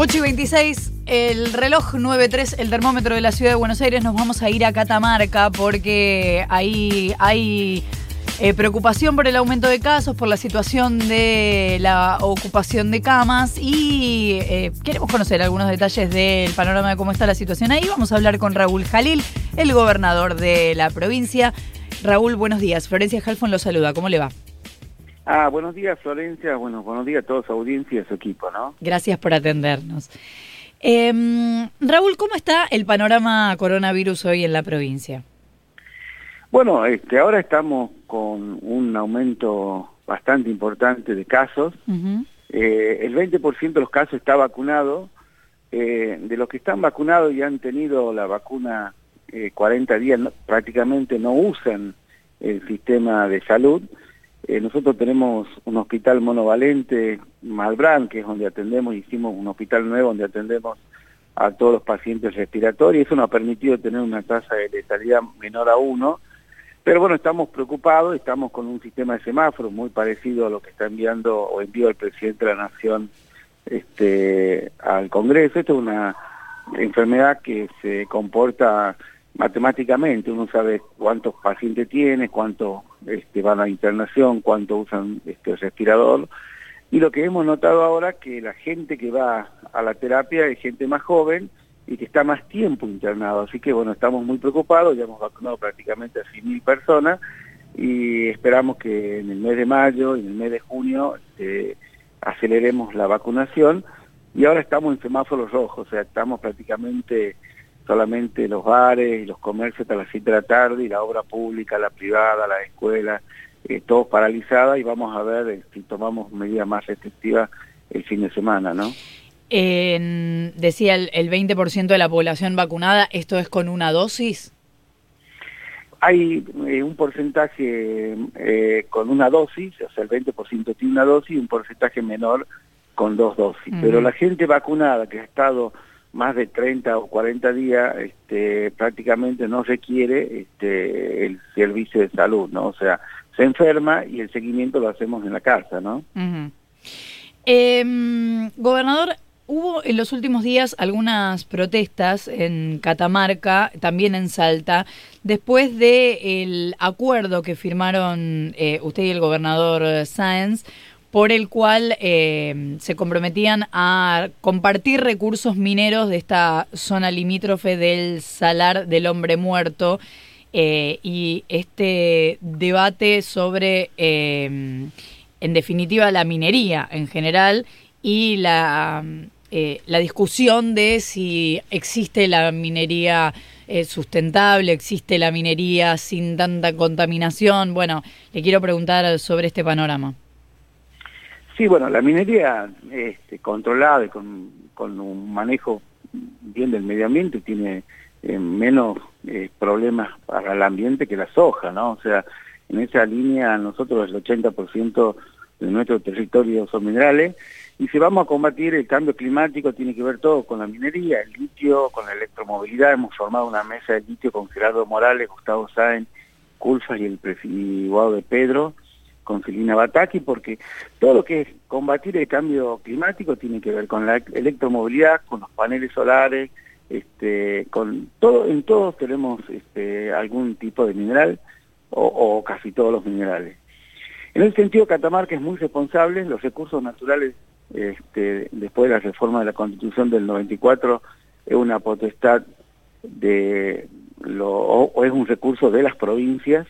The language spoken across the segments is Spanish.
8 y 26, el reloj 9.3, el termómetro de la ciudad de Buenos Aires, nos vamos a ir a Catamarca porque ahí hay eh, preocupación por el aumento de casos, por la situación de la ocupación de camas y eh, queremos conocer algunos detalles del panorama de cómo está la situación ahí. Vamos a hablar con Raúl Jalil, el gobernador de la provincia. Raúl, buenos días. Florencia Jalfón lo saluda. ¿Cómo le va? Ah, buenos días Florencia, bueno, buenos días a toda su audiencia y a su equipo, ¿no? Gracias por atendernos. Em, Raúl, ¿cómo está el panorama coronavirus hoy en la provincia? Bueno, este, ahora estamos con un aumento bastante importante de casos. Eh, el 20% de los casos está vacunado. Eh, de los que están vacunados y han tenido la vacuna 40 eh, días, prácticamente no usan el sistema de salud. Eh, nosotros tenemos un hospital monovalente, Malbrán, que es donde atendemos, hicimos un hospital nuevo donde atendemos a todos los pacientes respiratorios. Eso nos ha permitido tener una tasa de letalidad menor a uno. Pero bueno, estamos preocupados, estamos con un sistema de semáforo muy parecido a lo que está enviando o envió el presidente de la Nación este, al Congreso. Esto es una enfermedad que se comporta matemáticamente, uno sabe cuántos pacientes tiene, cuántos este, van a internación, cuánto usan este, respirador. Y lo que hemos notado ahora que la gente que va a la terapia es gente más joven y que está más tiempo internado. Así que bueno, estamos muy preocupados, ya hemos vacunado prácticamente a 100.000 personas y esperamos que en el mes de mayo y en el mes de junio este, aceleremos la vacunación. Y ahora estamos en semáforos rojos, o sea, estamos prácticamente solamente los bares y los comercios hasta las 7 de la tarde y la obra pública, la privada, la escuela, eh, todo paralizada y vamos a ver eh, si tomamos medidas más restrictivas el fin de semana, ¿no? decía el, el 20% de la población vacunada, ¿esto es con una dosis? Hay eh, un porcentaje con una dosis, o sea, el 20% tiene una dosis y un porcentaje menor con dos dosis. Pero la gente vacunada que ha estado más de 30 o 40 días este, prácticamente no requiere este, el servicio de salud, ¿no? O sea, se enferma y el seguimiento lo hacemos en la casa, ¿no? Em, gobernador, hubo en los últimos días algunas protestas en Catamarca, también en Salta, después del el acuerdo que firmaron eh, usted y el gobernador Sáenz por el cual eh, se comprometían a compartir recursos mineros de esta zona limítrofe del Salar del Hombre Muerto eh, y este debate sobre, eh, en definitiva, la minería en general y la, la discusión de si existe la minería sustentable, existe la minería sin tanta contaminación. Bueno, le quiero preguntar sobre este panorama. Sí, bueno, la minería este, controlada y con, un manejo bien del medio ambiente tiene eh, menos eh, problemas para el ambiente que la soja, ¿no? O sea, en esa línea nosotros el 80% de nuestro territorio son minerales y si vamos a combatir el cambio climático tiene que ver todo con la minería, el litio, con la electromovilidad. Hemos formado una mesa de litio con Gerardo Morales, Gustavo Sáenz, Culfas y el prefiguado de Pedro con Celina Bataki, porque todo lo que es combatir el cambio climático tiene que ver con la electromovilidad, con los paneles solares, este, con todo, en todos tenemos este, algún tipo de mineral o, casi todos los minerales. En ese sentido, Catamarca es muy responsable, los recursos naturales, este, después de la reforma de la Constitución del 94, es una potestad de, lo, o es un recurso de las provincias,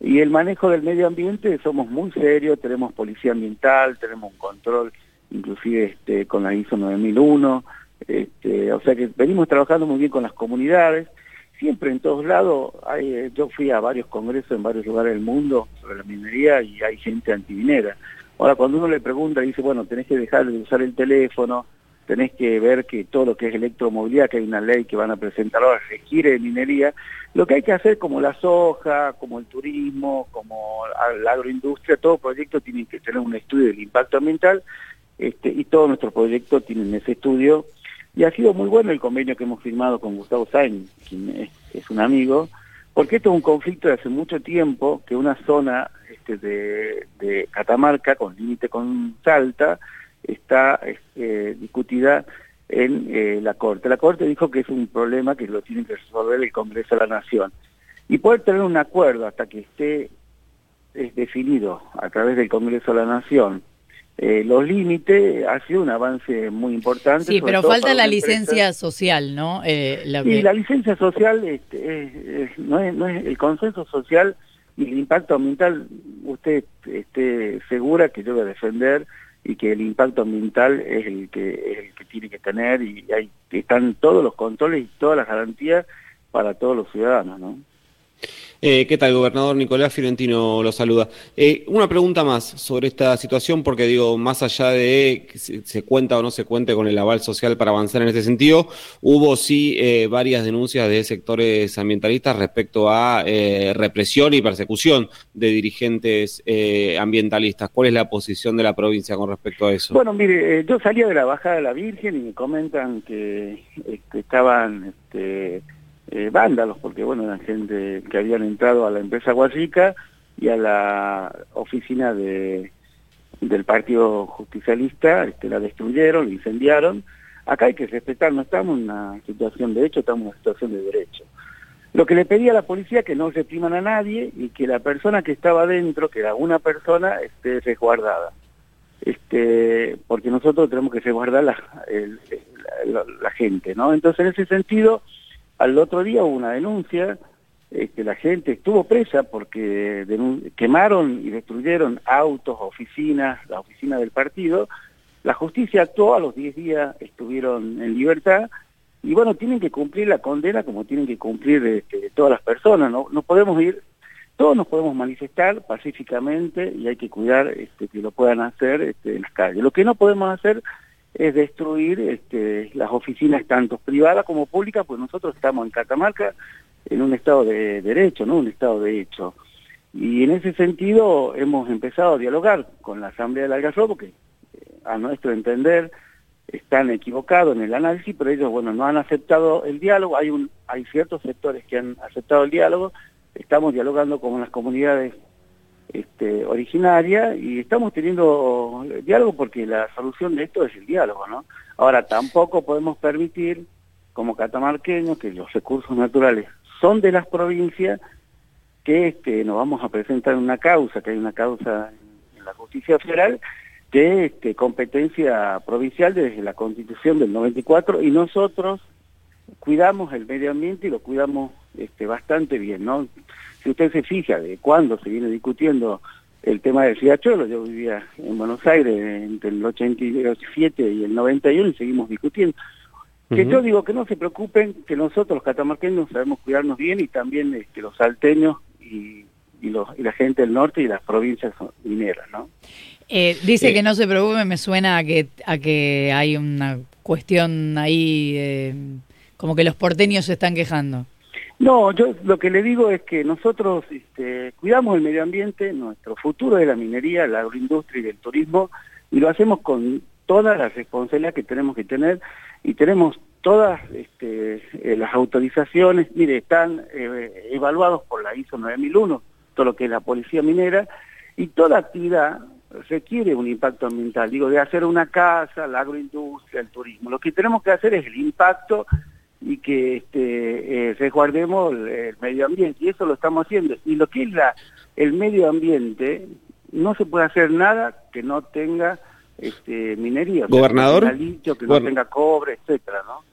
y el manejo del medio ambiente somos muy serios, tenemos policía ambiental, tenemos un control inclusive este, con la ISO 9001, este, o sea que venimos trabajando muy bien con las comunidades, siempre en todos lados, hay, eh, yo fui a varios congresos en varios lugares del mundo sobre la minería y hay gente antiminera. Ahora cuando uno le pregunta, dice, bueno, tenés que dejar de usar el teléfono, tenés que ver que todo lo que es electromovilidad, que hay una ley que van a presentar ahora, requiere de minería, lo que hay que hacer como la soja, como el turismo, como la agroindustria, todo proyecto tiene que tener un estudio del impacto ambiental este, y todos nuestros proyectos tienen ese estudio. Y ha sido muy bueno el convenio que hemos firmado con Gustavo Sainz, quien es, un amigo, porque esto es un conflicto de hace mucho tiempo, que una zona este, de, de Catamarca, con límite con Salta, está este, discutida en eh, la Corte. La Corte dijo que es un problema que lo tiene que resolver el Congreso de la Nación. Y poder tener un acuerdo hasta que esté definido a través del Congreso de la Nación eh, los límites ha sido un avance muy importante. Sí, pero falta la licencia social, ¿no? Eh, la licencia social este, no, es, no es el consenso social y el impacto ambiental, usted esté segura que yo voy a defender y que el impacto ambiental es el que es el que tiene que tener y ahí están todos los controles y todas las garantías para todos los ciudadanos, ¿no? Eh, ¿Qué tal, gobernador Nicolás Fiorentino lo saluda? Eh, una pregunta más sobre esta situación, porque digo, más allá de que se, cuenta o no se cuente con el aval social para avanzar en este sentido, hubo sí eh, varias denuncias de sectores ambientalistas respecto a represión y persecución de dirigentes ambientalistas. ¿Cuál es la posición de la provincia con respecto a eso? Bueno, mire, yo salía de la Bajada de la Virgen y me comentan que este, estaban... Este, eh, vándalos, porque bueno, eran gente que habían entrado a la empresa Guasica y a la oficina de, del Partido Justicialista, este, la destruyeron, incendiaron. Acá hay que respetar, no estamos en una situación de hecho, estamos en una situación de derecho. Lo que le pedía a la policía que no repriman a nadie y que la persona que estaba dentro, que era una persona, esté resguardada. Este, porque nosotros tenemos que resguardar la, la, la gente, ¿no? Entonces, en ese sentido, al otro día hubo una denuncia, este, la gente estuvo presa porque quemaron y destruyeron autos, oficinas, la oficina del partido. La justicia actuó, a los 10 días estuvieron en libertad y bueno, tienen que cumplir la condena como tienen que cumplir este, todas las personas, ¿no? No podemos ir, todos nos podemos manifestar pacíficamente y hay que cuidar este, que lo puedan hacer este, en las calles. Lo que no podemos hacer es destruir este, las oficinas tanto privadas como públicas, pues nosotros estamos en Catamarca en un estado de derecho, no un estado de hecho. Y en ese sentido hemos empezado a dialogar con la Asamblea del Algarrobo, que eh, a nuestro entender están equivocados en el análisis, pero ellos, bueno, no han aceptado el diálogo, hay, un, hay ciertos sectores que han aceptado el diálogo, estamos dialogando con las comunidades este, originaria y estamos teniendo diálogo porque la solución de esto es el diálogo, ¿no? Ahora, tampoco podemos permitir, como catamarqueños, que los recursos naturales son de las provincias, que este, nos vamos a presentar una causa, que hay una causa en, la justicia federal, que es este, competencia provincial desde la constitución del 94 y nosotros cuidamos el medio ambiente y lo cuidamos este, bastante bien, ¿no? Si usted se fija de cuándo se viene discutiendo el tema del riachuelo, yo vivía en Buenos Aires entre el 87 y el 91 y seguimos discutiendo. Que yo digo que no se preocupen, que nosotros los catamarqueños sabemos cuidarnos bien y también este, los salteños y, y, los, y la gente del norte y las provincias mineras, ¿no? Eh, dice eh. que no se preocupen, me suena a que, a que hay una cuestión ahí, eh, como que los porteños se están quejando. No, yo lo que le digo es que nosotros este, cuidamos el medio ambiente, nuestro futuro es la minería, la agroindustria y el turismo, y lo hacemos con todas las responsabilidades que tenemos que tener, y tenemos todas este, eh, las autorizaciones, mire, están eh, evaluados por la ISO 9001, todo lo que es la policía minera, y toda actividad requiere un impacto ambiental, digo, de hacer una casa, la agroindustria, el turismo. Lo que tenemos que hacer es el impacto y que este, eh, resguardemos el, medio ambiente, y eso lo estamos haciendo. Y lo que es la, el medio ambiente, no se puede hacer nada que no tenga este, minería. ¿Gobernador? que no tenga cobre, etcétera, ¿no?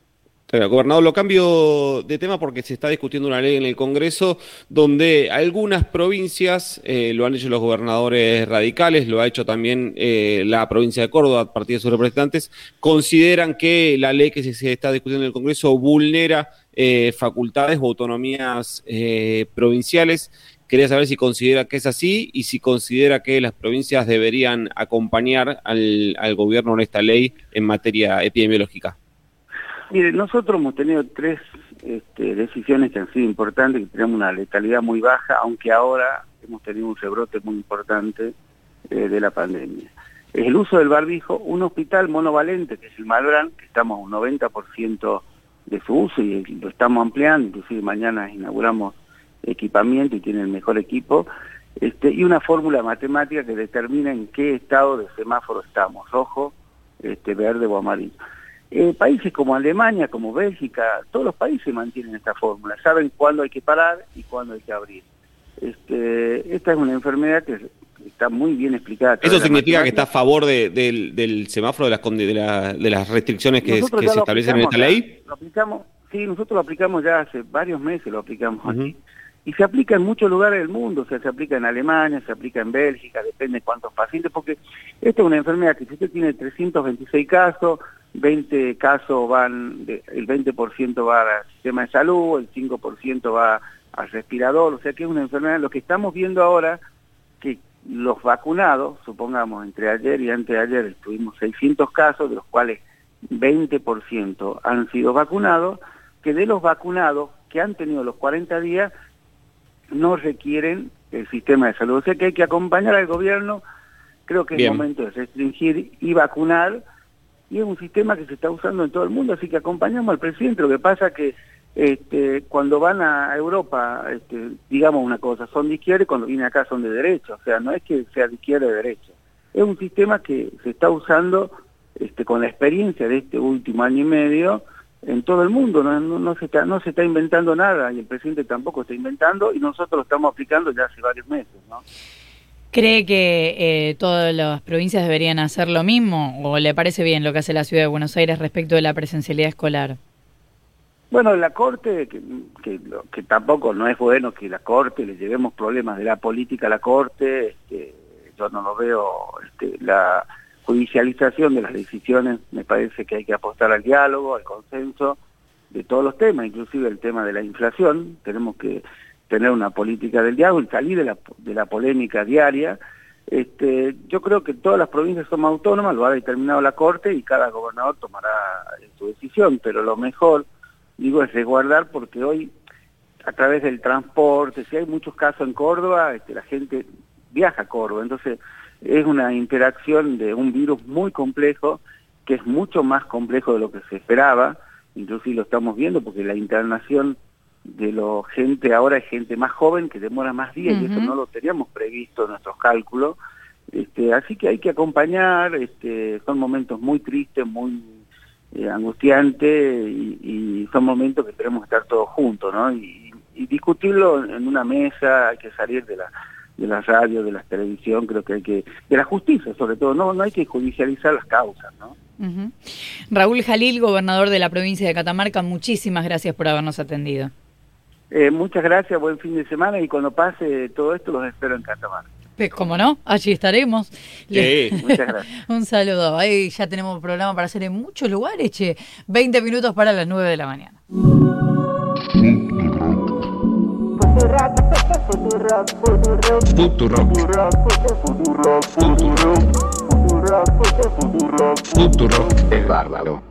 Gobernador, lo cambio de tema porque se está discutiendo una ley en el Congreso donde algunas provincias, eh, lo han hecho los gobernadores radicales, lo ha hecho también eh, la provincia de Córdoba, partido de sus representantes, consideran que la ley que se, está discutiendo en el Congreso vulnera eh, facultades o autonomías provinciales. Quería saber si considera que es así y si considera que las provincias deberían acompañar al gobierno en esta ley en materia epidemiológica. Mire, nosotros hemos tenido tres este, decisiones que han sido importantes, que tenemos una letalidad muy baja, aunque ahora hemos tenido un rebrote muy importante eh, de la pandemia. Es el uso del barbijo, un hospital monovalente, que es el Malbrán, que estamos a un 90% de su uso y lo estamos ampliando, inclusive mañana inauguramos equipamiento y tiene el mejor equipo, este, y una fórmula matemática que determina en qué estado de semáforo estamos, rojo, este, verde o amarillo. Eh, países como Alemania, como Bélgica, todos los países mantienen esta fórmula, saben cuándo hay que parar y cuándo hay que abrir. Este, esta es una enfermedad que está muy bien explicada. ¿Eso significa que está a favor del, semáforo de las, de, de las restricciones que, se establecen en esta ley? Lo aplicamos, sí, nosotros lo aplicamos ya hace varios meses, lo aplicamos aquí. Y se aplica en muchos lugares del mundo, o sea, se aplica en Alemania, se aplica en Bélgica, depende de cuántos pacientes, porque esta es una enfermedad que si usted tiene 326 casos, 20 casos van, el 20% va al sistema de salud, el 5% va al respirador, o sea que es una enfermedad, lo que estamos viendo ahora, que los vacunados, supongamos entre ayer y antes de ayer tuvimos 600 casos, de los cuales 20% han sido vacunados, que de los vacunados que han tenido los 40 días no requieren el sistema de salud. O sea que hay que acompañar al gobierno, creo que es el momento de restringir y vacunar, y es un sistema que se está usando en todo el mundo, así que acompañamos al presidente. Lo que pasa que este, cuando van a Europa, este, digamos una cosa, son de izquierda y cuando vienen acá son de derecha, o sea, no es que sea de izquierda o de derecha. Es un sistema que se está usando este, con la experiencia de este último año y medio en todo el mundo, no, no, se está, no se está inventando nada y el presidente tampoco está inventando y nosotros lo estamos aplicando ya hace varios meses. ¿no? ¿Cree que eh, todas las provincias deberían hacer lo mismo o le parece bien lo que hace la ciudad de Buenos Aires respecto de la presencialidad escolar? Bueno, la Corte, que, que, que tampoco no es bueno que la Corte le llevemos problemas de la política a la Corte, este, yo no lo veo, este, la judicialización de las decisiones, me parece que hay que apostar al diálogo, al consenso de todos los temas, inclusive el tema de la inflación, tenemos que tener una política del diálogo y salir de la, de la polémica diaria. Este, yo creo que todas las provincias son autónomas, lo ha determinado la Corte y cada gobernador tomará su decisión, pero lo mejor, digo, es resguardar porque hoy a través del transporte, si hay muchos casos en Córdoba, este, la gente viaja a Córdoba, entonces es una interacción de un virus muy complejo, que es mucho más complejo de lo que se esperaba, inclusive lo estamos viendo porque la internación de la gente ahora es gente más joven que demora más días y eso no lo teníamos previsto en nuestros cálculos. Este, así que hay que acompañar, este, son momentos muy tristes, muy eh, angustiantes y, son momentos que tenemos que estar todos juntos, ¿no? Y, y discutirlo en una mesa, hay que salir de la de la radio, de la televisión, creo que hay que, de la justicia sobre todo, no, no hay que judicializar las causas, ¿no? Raúl Jalil, gobernador de la provincia de Catamarca, muchísimas gracias por habernos atendido. Eh, muchas gracias, buen fin de semana y cuando pase todo esto los espero en Catamarca. Pues como no, allí estaremos. Sí, muchas gracias. Un saludo. Ahí ya tenemos programa para hacer en muchos lugares, che. 20 minutos para las 9 de la mañana. Futuro. Futuro. Futuro. El bárbaro.